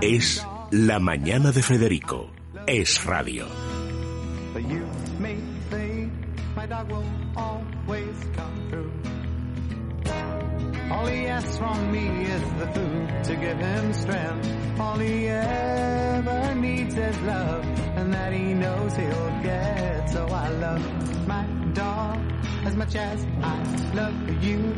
Es La Mañana de Federico. Es radio. All he asks from me is the food to give him strength. All he ever needs is love, and that he knows he'll get. So I love my dog as much as I love you.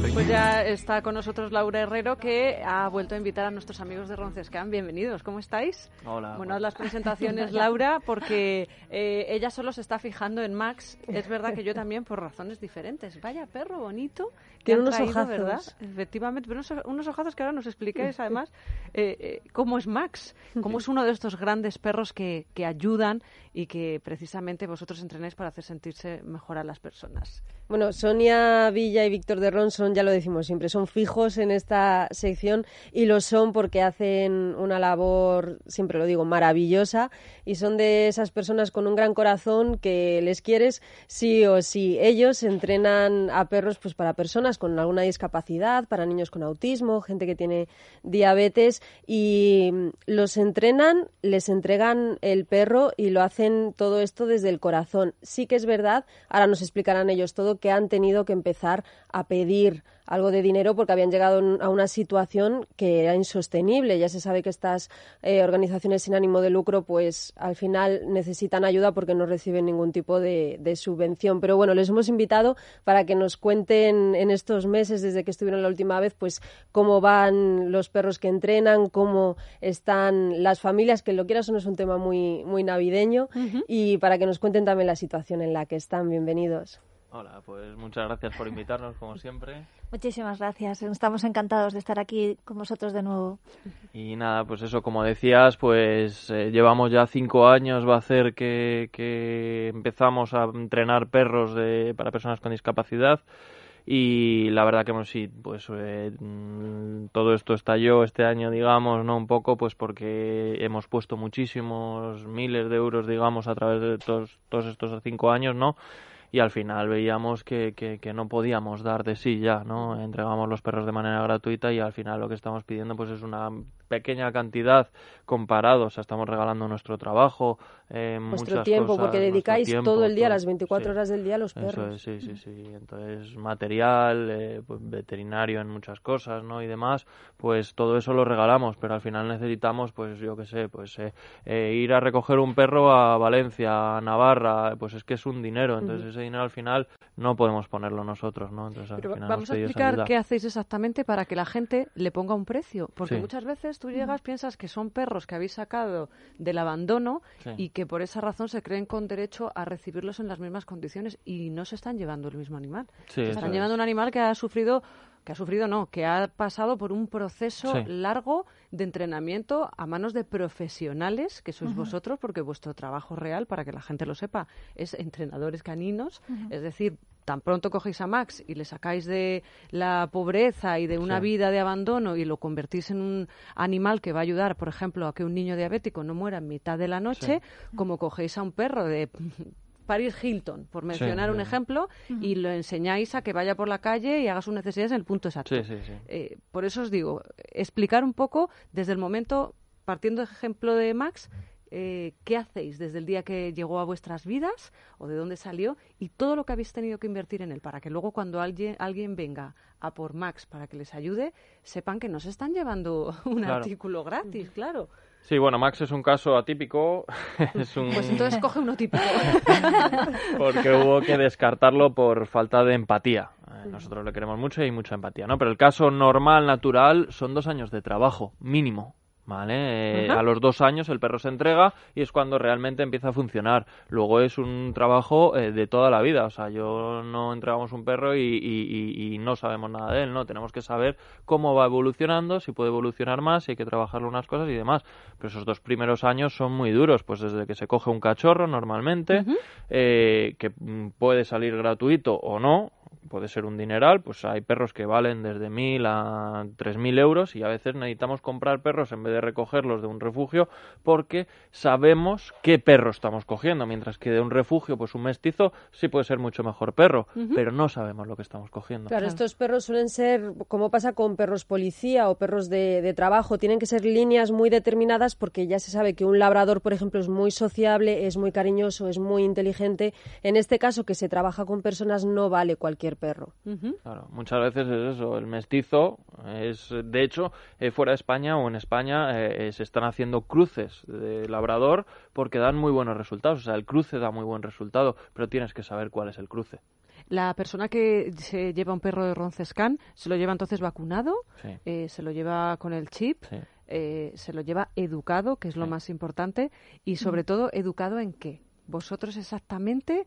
Pues ya está con nosotros Laura Herrero, que ha vuelto a invitar a nuestros amigos de Roncescan. Bienvenidos, ¿cómo estáis? Hola. Bueno, las presentaciones, Laura, porque eh, ella solo se está fijando en Max. Es verdad que yo también, por razones diferentes. Vaya perro bonito. Tiene unos ojazos. ¿verdad? Efectivamente, pero unos, unos, ojazos que ahora nos expliquéis, además, eh, eh, cómo es Max, cómo es uno de estos grandes perros que, que ayudan y que precisamente vosotros entrenáis para hacer sentirse mejor a las personas. Bueno, Sonia Villa y Víctor de Ya lo decimos siempre, son fijos en esta sección y lo son porque hacen una labor, siempre lo digo, maravillosa y son de esas personas con un gran corazón que les quieres sí o sí. Ellos entrenan a perros pues para personas con alguna discapacidad, para niños con autismo, gente que tiene diabetes y los entrenan, les entregan el perro y lo hacen todo esto desde el corazón. Sí que es verdad, ahora nos explicarán ellos todo que han tenido que empezar a pedir algo de dinero porque habían llegado a una situación que era insostenible. Ya se sabe que estas eh, organizaciones sin ánimo de lucro, pues al final necesitan ayuda porque no reciben ningún tipo de, subvención. Pero bueno, les hemos invitado para que nos cuenten en estos meses, desde que estuvieron la última vez, pues cómo van los perros que entrenan, cómo están las familias, que lo quieras o no es un tema muy, muy navideño, y para que nos cuenten también la situación en la que están. Bienvenidos. Hola, pues muchas gracias por invitarnos, como siempre. Muchísimas gracias. Estamos encantados de estar aquí con vosotros de nuevo. Y nada, pues eso, como decías, pues eh, llevamos ya cinco años, va a hacer que, que empezamos a entrenar perros de, para personas con discapacidad. Y la verdad que pues, sí, pues eh, mm, todo esto estalló este año, digamos, no un poco, pues porque hemos puesto muchísimos miles de euros, digamos, a través de todos, todos estos cinco años, ¿no? Y al final veíamos que, que, no podíamos dar de sí ya, ¿no? Entregamos los perros de manera gratuita y al final lo que estamos pidiendo pues es una pequeña cantidad comparado, o sea, estamos regalando nuestro trabajo, eh, Vuestro tiempo, porque dedicáis todo el día, las 24 horas del día a los perros. sí, sí, sí. Entonces, material, eh, pues, veterinario en muchas cosas, ¿no? Y demás, pues todo eso lo regalamos, pero al final necesitamos, pues yo qué sé, pues eh, eh, ir a recoger un perro a Valencia, a Navarra, pues es que es un dinero, entonces ese dinero al final no podemos ponerlo nosotros, ¿no? Entonces, al final vamos a explicar qué hacéis exactamente para que la gente le ponga un precio, porque muchas veces tú llegas, piensas que son perros que habéis sacado del abandono y que por esa razón se creen con derecho a recibirlos en las mismas condiciones y no se están llevando el mismo animal. se están llevando un animal que ha sufrido que ha sufrido no, que ha pasado por un proceso largo de entrenamiento a manos de profesionales, que sois vosotros, porque vuestro trabajo real, para que la gente lo sepa, es entrenadores caninos, es decir, tan pronto cogéis a Max y le sacáis de la pobreza y de una vida de abandono y lo convertís en un animal que va a ayudar, por ejemplo, a que un niño diabético no muera en mitad de la noche, como cogéis a un perro de Paris Hilton, por mencionar un ejemplo, y lo enseñáis a que vaya por la calle y haga sus necesidades en el punto exacto. Eh, por eso os digo, explicar un poco desde el momento, partiendo del ejemplo de Max, eh, qué hacéis desde el día que llegó a vuestras vidas o de dónde salió y todo lo que habéis tenido que invertir en él para que luego cuando alguien, alguien venga a por Max para que les ayude, sepan que no se están llevando un artículo gratis, claro. Sí, bueno, Max es un caso atípico. es un... Pues entonces coge uno típico. Porque hubo que descartarlo por falta de empatía. Eh, nosotros le queremos mucho y hay mucha empatía, ¿no? Pero el caso normal, natural, son dos años de trabajo, mínimo. ¿Vale? Eh, a los dos años el perro se entrega y es cuando realmente empieza a funcionar. Luego es un trabajo eh, de toda la vida, o sea, yo no entregamos un perro y, y, no sabemos nada de él, ¿no? Tenemos que saber cómo va evolucionando, si puede evolucionar más, si hay que trabajarle unas cosas y demás. Pero esos dos primeros años son muy duros, pues desde que se coge un cachorro normalmente, eh, que mm, puede salir gratuito o no, puede ser un dineral, pues hay perros que valen desde 1.000 a 3.000 euros y a veces necesitamos comprar perros en vez de recogerlos de un refugio porque sabemos qué perro estamos cogiendo, mientras que de un refugio, pues un mestizo sí puede ser mucho mejor perro, pero no sabemos lo que estamos cogiendo. Claro, estos perros suelen ser, como pasa con perros policía o perros de, de trabajo, tienen que ser líneas muy determinadas porque ya se sabe que un labrador, por ejemplo, es muy sociable, es muy cariñoso, es muy inteligente. En este caso, que se trabaja con personas, no vale cualquier perro. Claro, muchas veces es eso, el mestizo es, de hecho, eh, fuera de España o en España eh, eh, se están haciendo cruces de labrador porque dan muy buenos resultados, o sea, el cruce da muy buen resultado, pero tienes que saber cuál es el cruce. La persona que se lleva un perro de Roncescan se lo lleva entonces vacunado, se lo lleva con el chip. se lo lleva educado, que es lo más importante, y sobre todo educado en qué. Vosotros exactamente,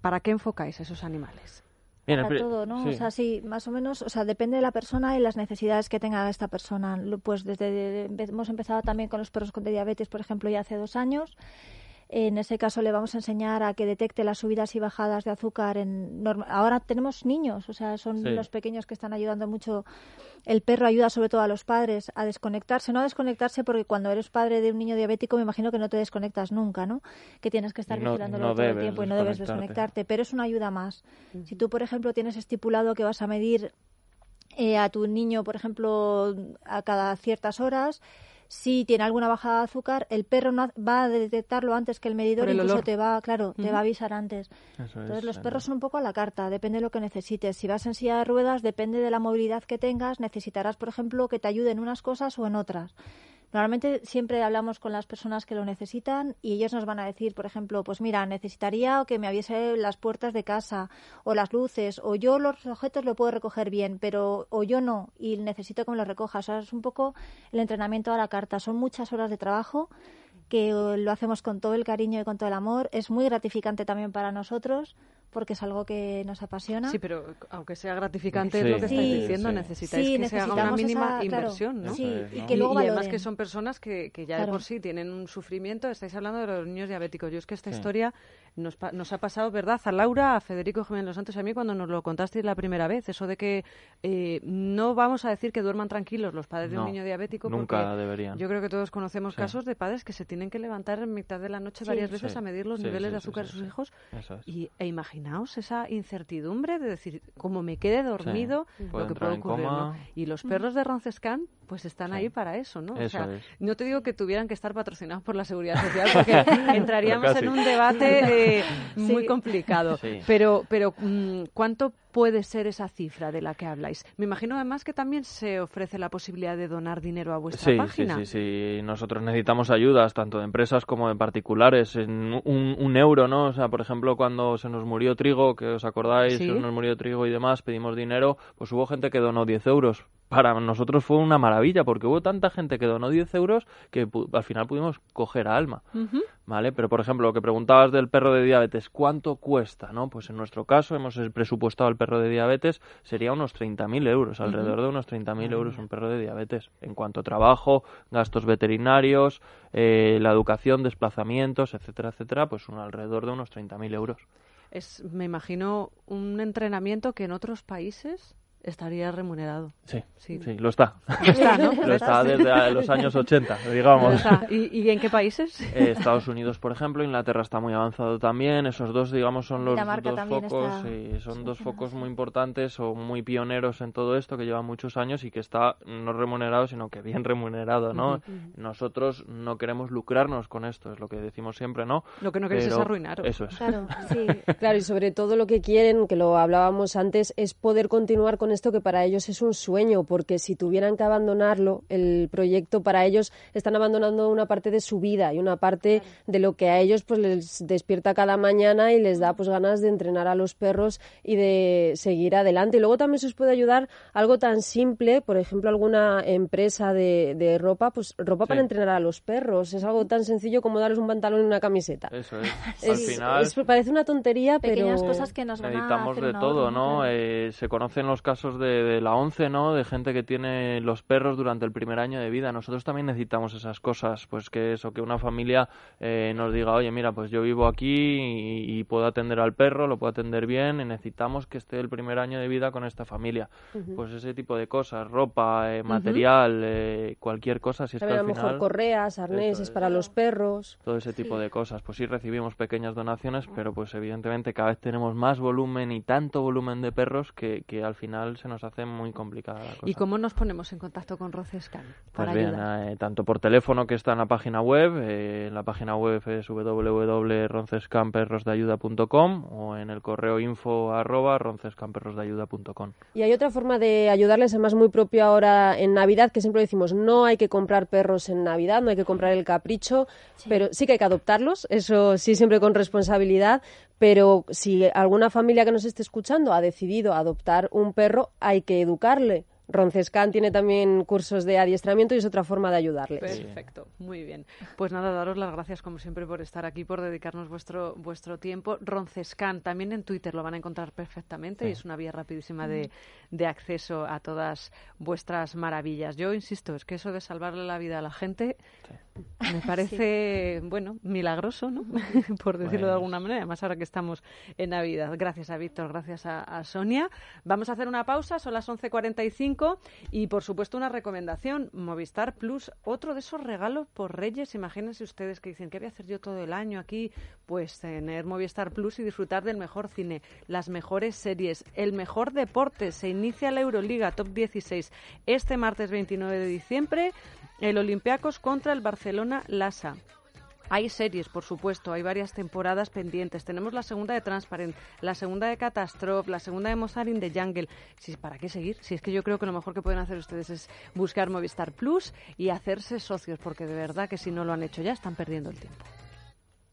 ¿para qué enfocáis a esos animales? Para todo, ¿no? O sea, sí, más o menos, o sea, depende de la persona y las necesidades que tenga esta persona. Pues desde hemos empezado también con los perros con diabetes, por ejemplo, ya hace dos años en ese caso le vamos a enseñar a que detecte las subidas y bajadas de azúcar. En Ahora tenemos niños, o sea, son los pequeños que están ayudando mucho. El perro ayuda sobre todo a los padres a desconectarse, no a desconectarse porque cuando eres padre de un niño diabético me imagino que no te desconectas nunca, ¿no? Que tienes que estar vigilándolo todo el tiempo y no debes desconectarte, pero es una ayuda más. Si tú, por ejemplo, tienes estipulado que vas a medir eh, a tu niño, por ejemplo, a cada ciertas horas, si tiene alguna bajada de azúcar, el perro va a detectarlo antes que el medidor, incluso te va, claro, te va a avisar antes. Entonces los perros son un poco a la carta, depende de lo que necesites. Si vas en silla de ruedas, depende de la movilidad que tengas, necesitarás, por ejemplo, que te ayude en unas cosas o en otras. Normalmente siempre hablamos con las personas que lo necesitan y ellos nos van a decir, por ejemplo, pues mira, necesitaría que me aviese las puertas de casa o las luces o yo los objetos lo puedo recoger bien, pero o yo no y necesito que me los recojas. O es un poco el entrenamiento a la carta. Son muchas horas de trabajo que lo hacemos con todo el cariño y con todo el amor. Es muy gratificante también para nosotros porque es algo que nos apasiona. Sí, pero aunque sea gratificante, es lo que estáis diciendo, necesitáis que se haga una mínima inversión, ¿no? y, que luego y, además que son personas que, que ya de por sí tienen un sufrimiento. Estáis hablando de los niños diabéticos. Yo es que esta historia nos, nos, ha pasado, ¿verdad? A Laura, a Federico Jiménez Los Santos y a mí cuando nos lo contasteis la primera vez. Eso de que eh, no vamos a decir que duerman tranquilos los padres de un niño diabético. Nunca deberían. Yo creo que todos conocemos casos de padres que se tienen que levantar en mitad de la noche varias veces a medir los niveles de azúcar de sus hijos. Y, e imaginaos esa incertidumbre de decir, como me quede dormido, lo que puede ocurrir. Y los perros de Roncescan pues están ahí para eso, ¿no? o sea, no te digo que tuvieran que estar patrocinados por la Seguridad Social, porque entraríamos en un debate eh, muy complicado. Pero, pero mm, ¿cuánto puede ser esa cifra de la que habláis? Me imagino además que también se ofrece la posibilidad de donar dinero a vuestra página. Sí, sí, sí. Nosotros necesitamos ayudas, tanto de empresas como de particulares. En un, euro, ¿no? O sea, por ejemplo, cuando se nos murió Trigo, que os acordáis, se nos murió Trigo y demás, pedimos dinero, pues hubo gente que donó 10 euros para nosotros fue una maravilla porque hubo tanta gente que donó 10 euros que al final pudimos coger a Alma, ¿vale? Pero, por ejemplo, lo que preguntabas del perro de diabetes, ¿cuánto cuesta, no? Pues en nuestro caso hemos presupuestado el perro de diabetes, sería unos 30.000 euros, alrededor de unos 30.000 euros un perro de diabetes, en cuanto a trabajo, gastos veterinarios, eh, la educación, desplazamientos, etcétera, etcétera, pues un, alrededor de unos 30.000 euros. Es, me imagino, un entrenamiento que en otros países estaría remunerado. Sí, sí, sí, lo está. Lo está, desde los años 80, digamos. ¿Y, en qué países? Eh, Estados Unidos, por ejemplo, Inglaterra está muy avanzado también. Esos dos, digamos, son los dos focos, y son dos focos muy importantes o muy pioneros en todo esto que llevan muchos años y que está no remunerado, sino que bien remunerado, ¿no? Nosotros no queremos lucrarnos con esto, es lo que decimos siempre, ¿no? Lo que no queréis es arruinaros. Eso es. Claro, sí. claro, y sobre todo lo que quieren, que lo hablábamos antes, es poder continuar con esto que para ellos es un sueño, porque si tuvieran que abandonarlo, el proyecto para ellos están abandonando una parte de su vida y una parte de lo que a ellos pues les despierta cada mañana y les da pues ganas de entrenar a los perros y de seguir adelante. Y luego también se os puede ayudar algo tan simple, por ejemplo, alguna empresa de, ropa, pues ropa para entrenar a los perros. Es algo tan sencillo como darles un pantalón y una camiseta. Eso es. Al final parece una tontería, Pequeñas cosas que nos van necesitamos de todo, ¿no? Eh, se conocen los casos casos de, la ONCE, ¿no? De gente que tiene los perros durante el primer año de vida. Nosotros también necesitamos esas cosas, pues que eso, que una familia eh, nos diga, oye, mira, pues yo vivo aquí y, puedo atender al perro, lo puedo atender bien, y necesitamos que esté el primer año de vida con esta familia. Pues ese tipo de cosas, ropa, eh, material, eh, cualquier cosa, si es que al a lo mejor correas, arneses para los perros. Todo ese tipo de cosas. Pues sí recibimos pequeñas donaciones, pero pues evidentemente cada vez tenemos más volumen y tanto volumen de perros que, que al final se nos hace muy complicada la cosa. ¿Y cómo nos ponemos en contacto con Roncescan? Pues bien, eh, tanto por teléfono que está en la página web, eh, en la página web es www.roncescanperrosdeayuda.com o en el correo info arroba roncescanperrosdeayuda.com. Y hay otra forma de ayudarles, además muy propio ahora en Navidad, que siempre decimos, no hay que comprar perros en Navidad, no hay que comprar el capricho, pero sí que hay que adoptarlos, eso sí siempre con responsabilidad, pero si alguna familia que nos esté escuchando ha decidido adoptar un perro, hay que educarle. Roncescan tiene también cursos de adiestramiento y es otra forma de ayudarles. Perfecto, muy bien. Pues nada, daros las gracias como siempre por estar aquí, por dedicarnos vuestro vuestro tiempo. Roncescan también en Twitter lo van a encontrar perfectamente y es una vía rapidísima de, de, acceso a todas vuestras maravillas. Yo insisto, es que eso de salvarle la vida a la gente me parece, bueno, milagroso, ¿no? por decirlo de alguna manera, además ahora que estamos en Navidad. Gracias a Víctor, gracias a, a Sonia. Vamos a hacer una pausa, son las 11.45 y por supuesto una recomendación, Movistar Plus, otro de esos regalos por Reyes. Imagínense ustedes que dicen, ¿qué voy a hacer yo todo el año aquí? Pues tener Movistar Plus y disfrutar del mejor cine, las mejores series, el mejor deporte. Se inicia la Euroliga Top 16 este martes 29 de diciembre. El Olympiacos contra el Barcelona Lasa. Hay series, por supuesto, hay varias temporadas pendientes. Tenemos la segunda de Transparent, la segunda de Catastrophe, la segunda de Mozart in the Jungle. Si, ¿Para qué seguir? Si es que yo creo que lo mejor que pueden hacer ustedes es buscar Movistar Plus y hacerse socios, porque de verdad que si no lo han hecho ya están perdiendo el tiempo.